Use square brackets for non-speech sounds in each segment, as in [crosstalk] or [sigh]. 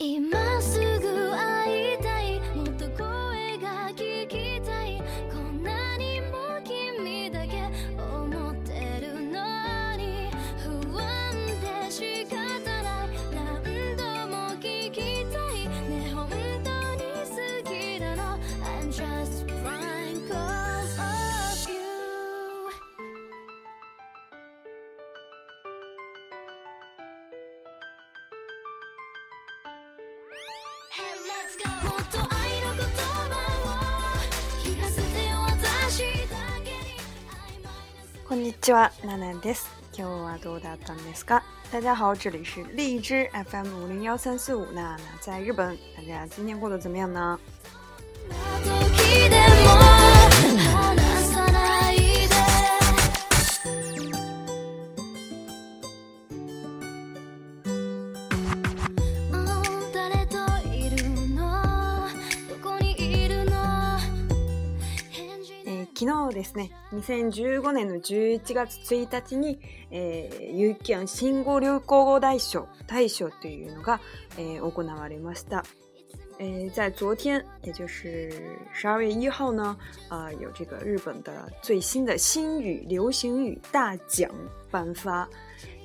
いますにちは、ナナです。今日はどうだったんですか大家好，这里是荔枝 FM 五零幺三四五，娜娜在日本。大家今天过得怎么样呢？ね、2015年の11月1日に、えー、有機案新語・流行語大賞、大賞というのが、えー、行われました。诶，在昨天，也就是十二月一号呢，啊、呃，有这个日本的最新的新语流行语大奖颁发。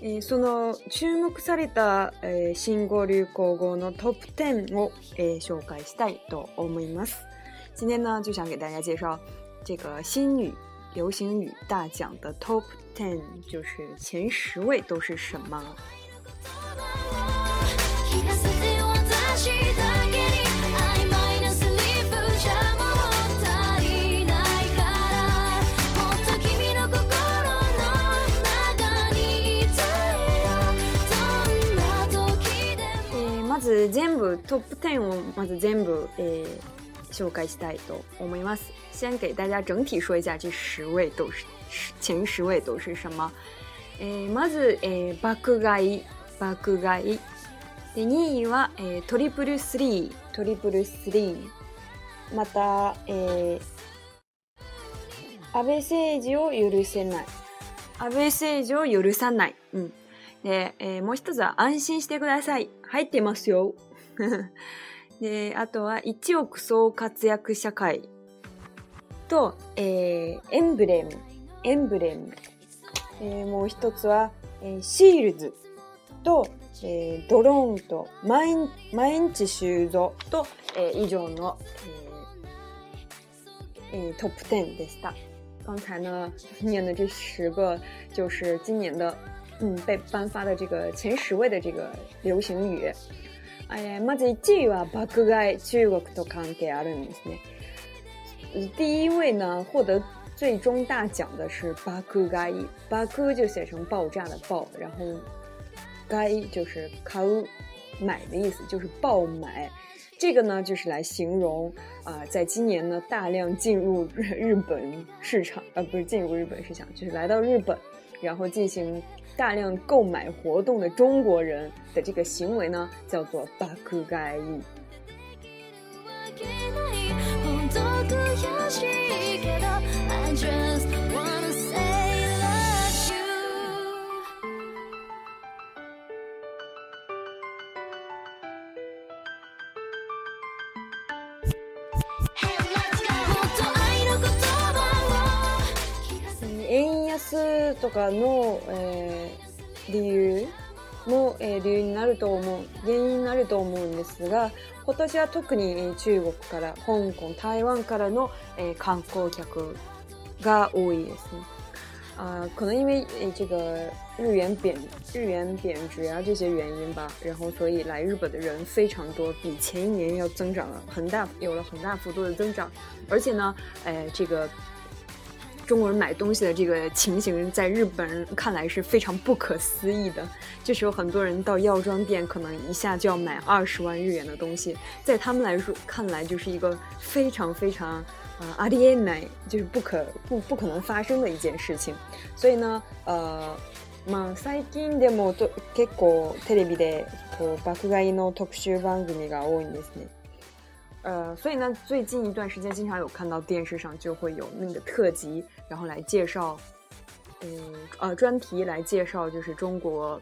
えその注目された、えー、新語・流行語のトップ10を、えー、紹介したいと思います。今天呢，就想给大家介绍这个新语流行语大奖的 top ten 就是前十位都是什么？诶，先全部 top ten 先全部诶。紹介したいと思います。先给大家整体说一下这十位都是前十位都是什么。えー、まず、えー、爆買い、爆買い。で、2位は、えー、トリプルスリー、トリプルスリー。また、えー、安倍政治を許せない。安倍政治を許さない。うん。で、えー、もう一つは安心してください。入ってますよ。[laughs] で、あとは一億総活躍社会と、えー、エンブレム。エンブレム。えー、もう一つは、えー、シールズと、えー、ドローンと毎毎日修造と、えー、以上の、えーえー、トップ10でした。刚才呢念的这十个就是今年的，嗯，被颁发的这个前十位的这个流行语。哎呀，まず1位は爆買い中国と関係あるんですね。第一位呢，获得最终大奖的是“爆買い”。爆就写成爆炸的爆，然后“買い”就是“買う”买的意思，就是爆买。这个呢，就是来形容啊，在今年呢，大量进入日本市场，呃，不是进入日本市场，就是来到日本。然后进行大量购买活动的中国人的这个行为呢，叫做“巴股盖易”。とかの、えー、理由も、えー、理由になると思う、原因になると思うんですが、今年は特に中国から、香港、台湾からの、えー、観光客が多いですね。啊、呃，可能因为诶这个日元贬日元贬值啊这些原因吧，然后所以来日本的人非常多，比前一年要增长了很大，有了很大幅度的增长。而且呢，诶、呃、这个中国人买东西的这个情形，在日本人看来是非常不可思议的。这时候，很多人到药妆店，可能一下就要买二十万日元的东西，在他们来说，看来就是一个非常非常啊，阿爹奶，就是不可不不可能发生的一件事情。所以呢，呃，まあ最近でもと結構テレビで爆買いの特集番組が多いですね。呃，所以呢，最近一段时间经常有看到电视上就会有那个特辑，然后来介绍，嗯，呃，专题来介绍就是中国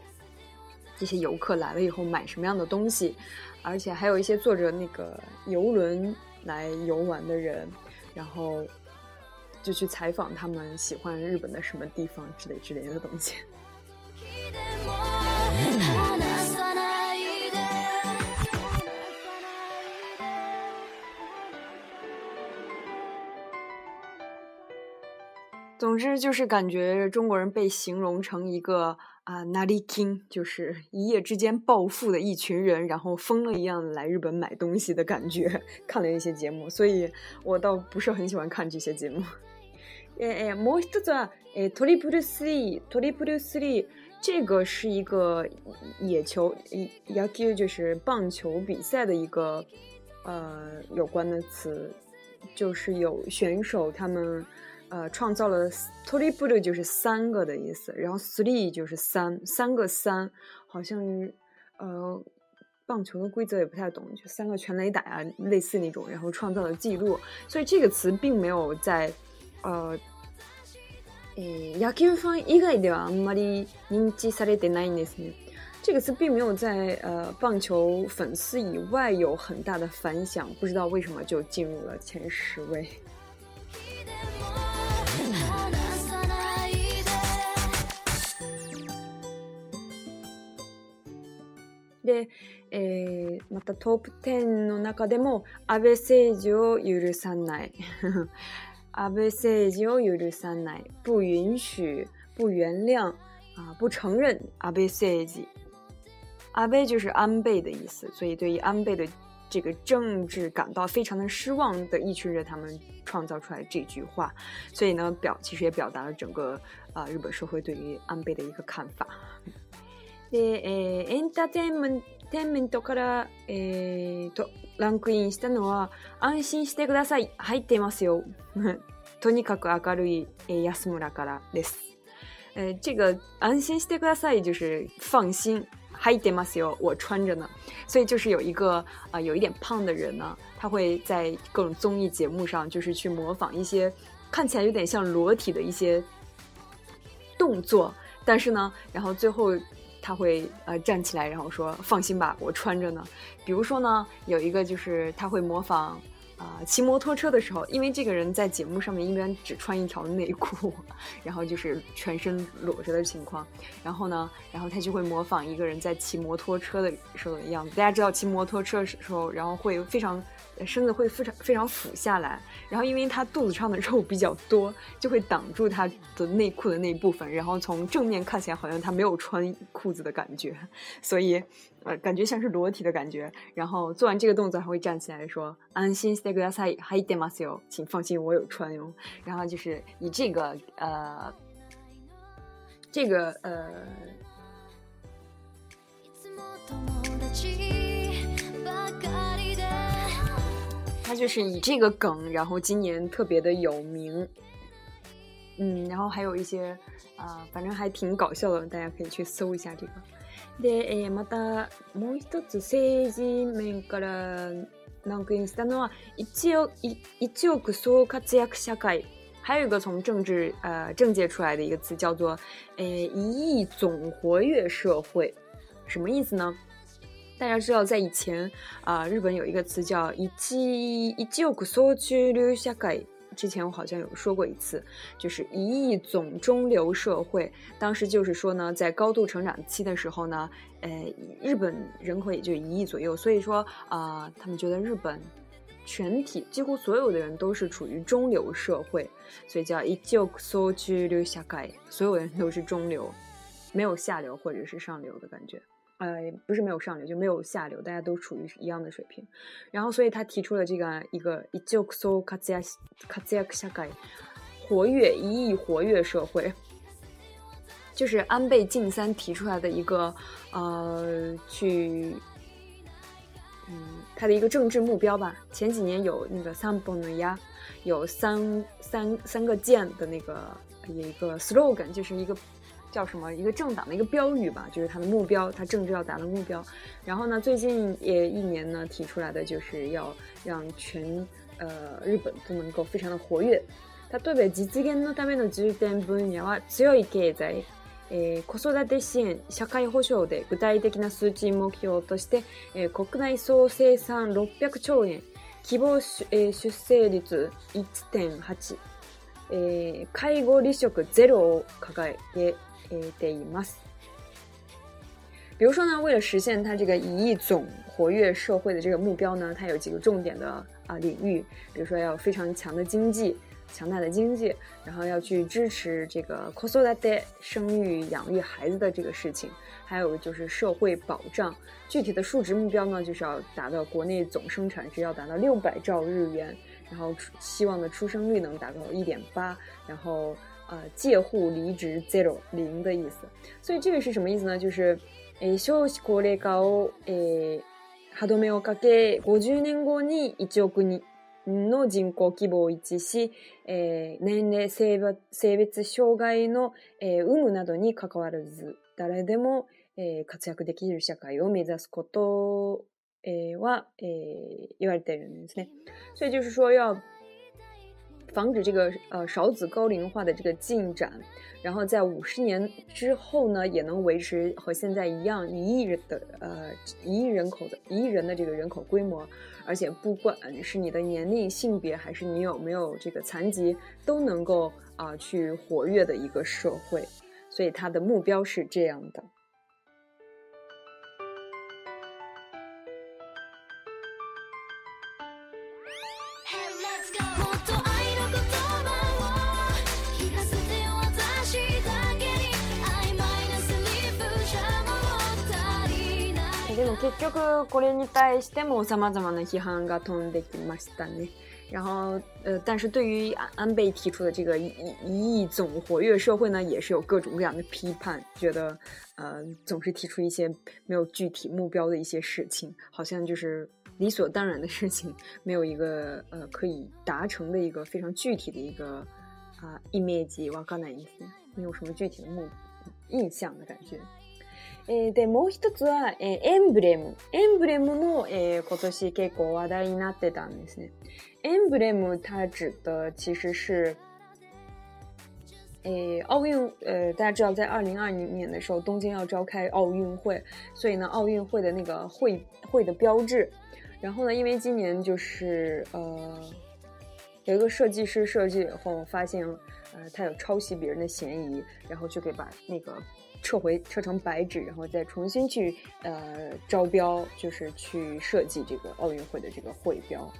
这些游客来了以后买什么样的东西，而且还有一些坐着那个游轮来游玩的人，然后就去采访他们喜欢日本的什么地方之类之类的东西。[laughs] [laughs] 总之就是感觉中国人被形容成一个啊，哪里金，就是一夜之间暴富的一群人，然后疯了一样来日本买东西的感觉。看了一些节目，所以我倒不是很喜欢看这些节目。哎哎，摩斯佐，哎，トリプルスリー，トリプルスリー，这个是一个野球，野球就是棒球比赛的一个呃有关的词，就是有选手他们。呃，创造了 t o r Buddha 就是三个的意思，然后 three 就是三，三个三，好像呃，棒球的规则也不太懂，就三个全垒打啊，类似那种，然后创造了记录，所以这个词并没有在呃，诶，野球ファン以外ではあまり認知されてないですね。这个词并没有在呃棒球粉丝以外有很大的反响，不知道为什么就进入了前十位。で、またトップ10の中でも安倍政治を許さない。[laughs] 安倍政治を許さない，不允许，不原谅，啊，不承认。安倍政治，安倍就是安倍的意思，所以对于安倍的这个政治感到非常的失望的一群人，他们创造出来这句话。所以呢，表其实也表达了整个啊日本社会对于安倍的一个看法。で、えー、エンターテインメンテンメントから、えーと、ランクインしたのは安心してください入ってますよ [laughs] とにかく明るい、えー、安村からです。え这个安心してください就是放心。入ってますよ，我穿着呢。所以就是有一个啊、呃，有一点胖的人呢，他会在各种综艺节目上，就是去模仿一些看起来有点像裸体的一些动作，但是呢，然后最后他会呃站起来，然后说：“放心吧，我穿着呢。”比如说呢，有一个就是他会模仿。啊，骑摩托车的时候，因为这个人在节目上面一般只穿一条内裤，[laughs] 然后就是全身裸着的情况。然后呢，然后他就会模仿一个人在骑摩托车的时候的样子。大家知道骑摩托车的时候，然后会非常，身子会非常非常俯下来。然后因为他肚子上的肉比较多，就会挡住他的内裤的那一部分。然后从正面看起来，好像他没有穿裤子的感觉。所以。呃，感觉像是裸体的感觉，然后做完这个动作还会站起来说：“安心，stay good，side, m a 点 i o 请放心，我有穿哟。”然后就是以这个呃，这个呃，他就是以这个梗，然后今年特别的有名，嗯，然后还有一些啊，反正还挺搞笑的，大家可以去搜一下这个。で、えー、またもう一つ政治面からランクインしたのは一億一億総活躍社会。还有一个从政治呃政界出来的一个词叫做，呃一亿总活跃社会，什么意思呢？大家知道，在以前啊、呃，日本有一个词叫一“一一季有く総中流社会”，之前我好像有说过一次，就是一亿总中流社会。当时就是说呢，在高度成长期的时候呢，呃，日本人口也就一亿左右，所以说啊，他们觉得日本全体几乎所有的人都是处于中流社会，所以叫一就索取留下改，所有人都是中流，没有下流或者是上流的感觉。呃，不是没有上流，就没有下流，大家都处于一样的水平。然后，所以他提出了这个一个“一ジョクソカツヤカツヤクシ活跃一亿活跃社会，就是安倍晋三提出来的一个呃去，嗯，他的一个政治目标吧。前几年有那个三本尼亚，有三三三个剑的那个一个 slogan，就是一个。叫什么一个政党的一个标语吧，就是他的目标，他政治要达的目标。然后呢，最近也一年呢提出来的就是要让全呃日本都能够非常的活跃。例えば実現のための重点分野は強い経済、えー、子育て支援、社会保障で具体的な数値目標として、えー、国内総生産600兆円、希望、えー、出生率1.8、えー、介護離職ゼロを掲げ得 imas。比如说呢，为了实现他这个一亿总活跃社会的这个目标呢，它有几个重点的啊领域，比如说要非常强的经济，强大的经济，然后要去支持这个 c o s o l a t 生育养育孩子的这个事情，还有就是社会保障。具体的数值目标呢，就是要达到国内总生产值要达到六百兆日元，然后希望的出生率能达到一点八，然后。啊借户离职 zero 零的意思。所以这个是什么意思呢？就是，え少子高齢化をえ歯止めをかけ50年後に1億人の人口規模を一致し、えー、年齢、性別、性別障害の、えー、有無などに関わらず、誰でも、えー、活躍できる社会を目指すこと、えー、は、えー、言われているんですね。所以就是说要防止这个呃少子高龄化的这个进展，然后在五十年之后呢，也能维持和现在一样一亿人的呃一亿人口的一亿人的这个人口规模，而且不管是你的年龄性别，还是你有没有这个残疾，都能够啊去活跃的一个社会，所以它的目标是这样的。结局，これに対してもさまな批判が出てきましたね。然后，呃，但是对于安倍提出的这个一一亿总活跃社会呢，也是有各种各样的批判，觉得，呃，总是提出一些没有具体目标的一些事情，好像就是理所当然的事情，没有一个呃可以达成的一个非常具体的一个啊 image 哇，搞哪一些，没有什么具体的目印象的感觉。え、でもう一つはエンブレム、エンブレムも今年結構話題になってたんですね。エンブレムタッチ的其实是，呃，奥运，呃，大家知道在二零二零年的时候，东京要召开奥运会，所以呢，奥运会的那个会会的标志。然后呢，因为今年就是呃，有一个设计师设计以后，发现呃，他有抄袭别人的嫌疑，然后就给把那个。撤回，撤成白纸，然后再重新去呃招标，就是去设计这个奥运会的这个会标。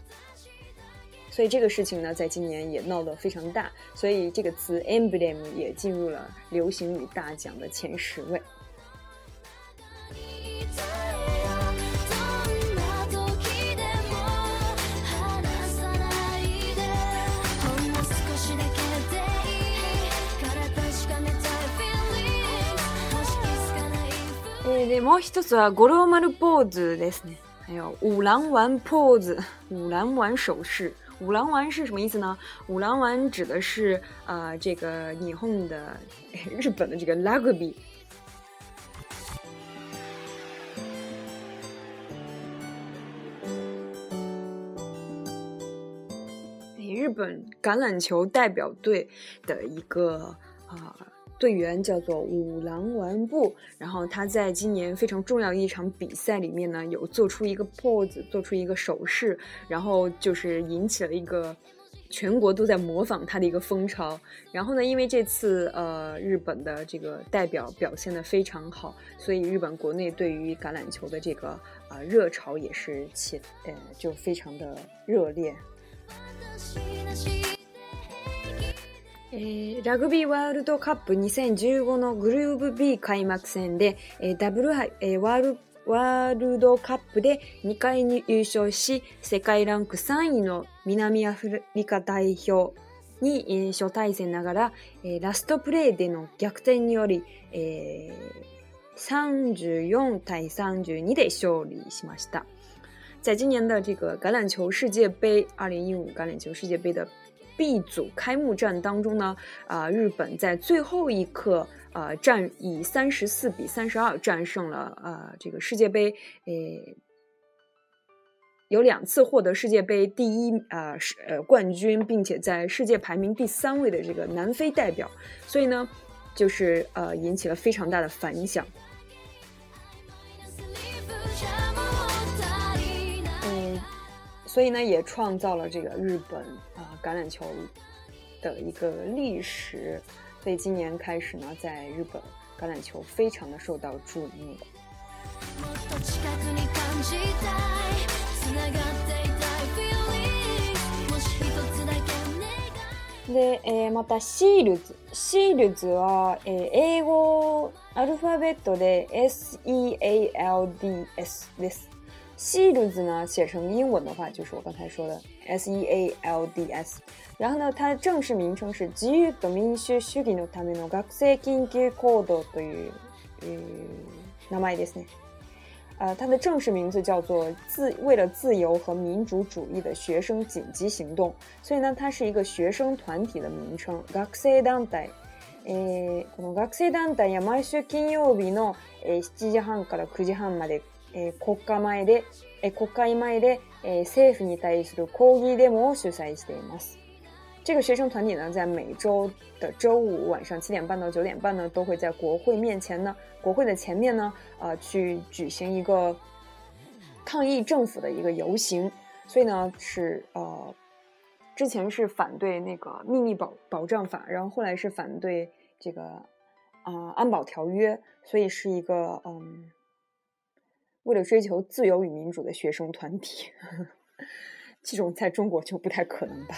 所以这个事情呢，在今年也闹得非常大，所以这个词 emblem 也进入了流行语大奖的前十位。还有五郎丸 pose，五郎丸首饰。五郎丸是什么意思呢？五郎丸指的是啊，这个霓虹的 [laughs] 日本的这个 rugby，哎，日本橄榄球代表队的一个啊。队员叫做五郎丸部，然后他在今年非常重要的一场比赛里面呢，有做出一个 pose，做出一个手势，然后就是引起了一个全国都在模仿他的一个风潮。然后呢，因为这次呃日本的这个代表表现的非常好，所以日本国内对于橄榄球的这个啊热潮也是起呃就非常的热烈。えー、ラグビーワールドカップ2015のグルーブ B 開幕戦で、えー、ダブルえー、ワールワールドカップで2回に優勝し、世界ランク3位の南アフリカ代表に、えー、初対戦ながら、えー、ラストプレーでの逆転により、えー、34対32で勝利しました。在今年的这个橄榄球世界杯，二零一五橄榄球世界杯的 B 组开幕战当中呢，啊，日本在最后一刻，呃，战以三十四比三十二战胜了，呃，这个世界杯，诶，有两次获得世界杯第一，啊，是呃冠军，并且在世界排名第三位的这个南非代表，所以呢，就是呃引起了非常大的反响。所以呢，也创造了这个日本啊橄榄球的一个历史。所以今年开始呢，在日本橄榄球非常的受到注目。で、え、またシールズ、シールズは英語アルファベットで S E A L D S です。西顿子呢，写成英文的话，就是我刚才说的 S E A L D S。然后呢，它的正式名称是“基于革命需要、需的ための学生紧急行動”的，呃，名，哎，对，呃，它的正式名字叫做“自为了自由和民主主义的学生紧急行动”。所以呢，它是一个学生团体的名称。学生团体，呃，この学生団体や毎週金曜日の七時半から九時半まで国会前，国会前，政府に対する抗議デモを主催しています。这个学生团呢，在每周的周五晚上七点半到九点半呢，都会在国会面前呢，国会的前面呢，啊，去举行一个抗议政府的一个游行。所以呢，是呃，之前是反对那个秘密保保障法，然后后来是反对这个啊安保条约，所以是一个嗯。为了追求自由与民主的学生团体，这种在中国就不太可能吧。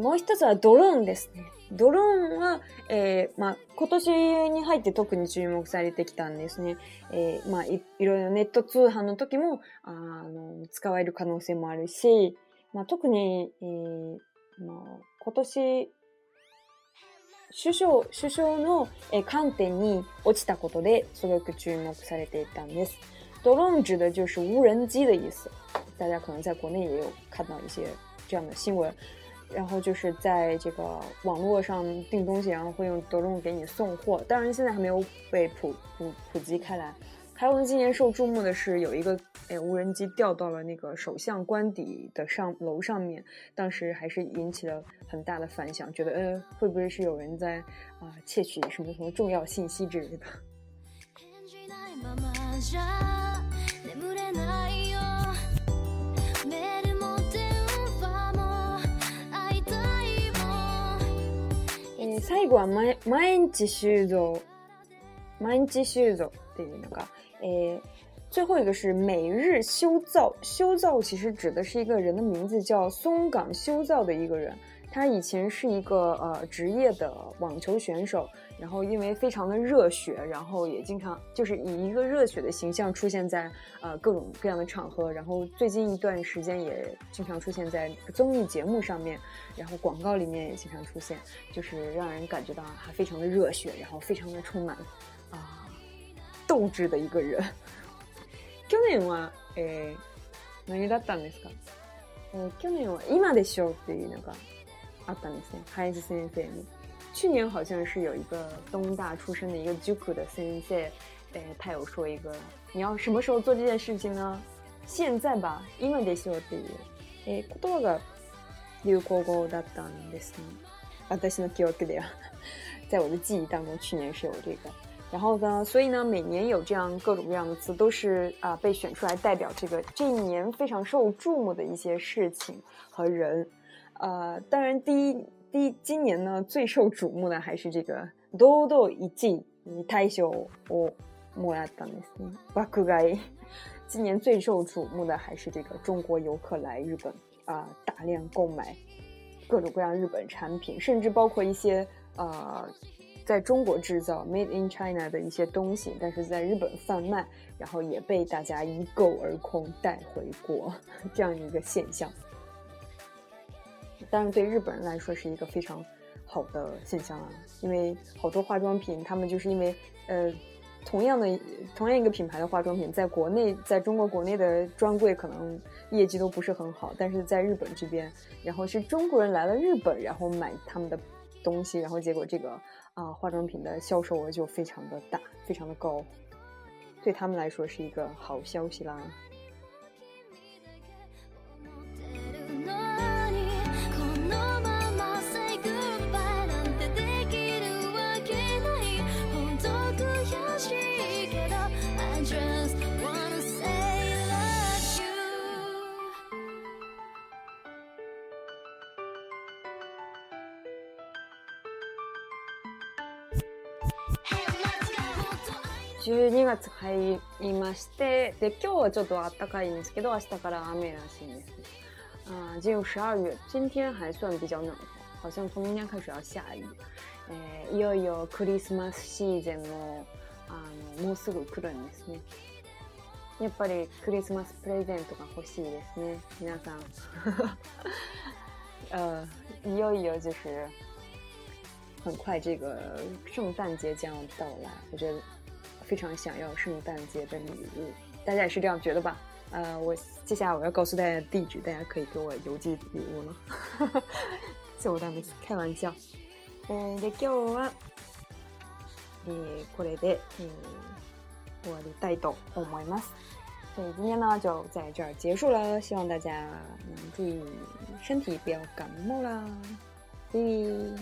もう一つはドローンですね。ドローンは、えー、まあ、今年に入って特に注目されてきたんですね。えー、まあ、い、いろいろネット通販の時も、あの、使われる可能性もあるし、まあ、特に、えー、まあ、今年、首相、首相のえ観点に落ちたことですごく注目されていたんです。ドローン指的就是无人机的意思。大家可能在国内也有看到一些这样的新闻。然后就是在这个网络上订东西，然后会用德种给你送货。当然，现在还没有被普普普及开来。还有今年受注目的，是有一个诶无人机掉到了那个首相官邸的上楼上面，当时还是引起了很大的反响，觉得呃会不会是有人在啊窃取什么什么重要信息之类的。[laughs] 泰国曼曼吉修造，曼吉修造的那个，诶，最后一个是每日修造。修造其实指的是一个人的名字，叫松冈修造的一个人，他以前是一个呃职业的网球选手。然后因为非常的热血，然后也经常就是以一个热血的形象出现在呃各种各样的场合，然后最近一段时间也经常出现在综艺节目上面，然后广告里面也经常出现，就是让人感觉到他非常的热血，然后非常的充满啊斗志的一个人。去年はえ何だったんですか？去年は今でしょっていうのがあったんですね、配子先生に。去年好像是有一个东大出身的一个 Juku 的 CNC，呃，他有说一个你要什么时候做这件事情呢？现在吧，因为得ょっていう、え、言葉が流行語だったんですね。[laughs] 我的记忆当中，去年是有这个。然后呢，所以呢，每年有这样各种各样的词，都是啊被选出来代表这个这一年非常受注目的一些事情和人。呃，当然第一。第今年呢，最受瞩目的还是这个。[laughs] 今年最受瞩目的还是这个中国游客来日本啊，大量购买各种各样日本产品，甚至包括一些啊在中国制造 （made in China） 的一些东西，但是在日本贩卖，然后也被大家一购而空带回国，这样一个现象。但是对日本人来说是一个非常好的现象啊，因为好多化妆品，他们就是因为呃，同样的，同样一个品牌的化妆品，在国内，在中国国内的专柜可能业绩都不是很好，但是在日本这边，然后是中国人来了日本，然后买他们的东西，然后结果这个啊化妆品的销售额就非常的大，非常的高，对他们来说是一个好消息啦。12月入りまして、で、今日はちょっと暖かいんですけど、明日から雨らしいです。あ、呃，进12月，今天还算比较暖好像从天开始要下雨。えー、いよいよクリスマスシーズンもあのもうすぐ来るんですね。やっぱりクリスマスプレゼントが欲しいですね、皆さん。[laughs] いよいよ就是很快这个圣诞节将到来，我觉得。非常想要圣诞节的礼物，大家也是这样觉得吧？呃，我接下来我要告诉大家地址，大家可以给我邮寄礼物了。圣诞节玩笑。嗯，で今日は、えこれで終わりたい我思います。所以今天呢就在这儿结束了，希望大家能注意身体，不要感冒啦。嗯。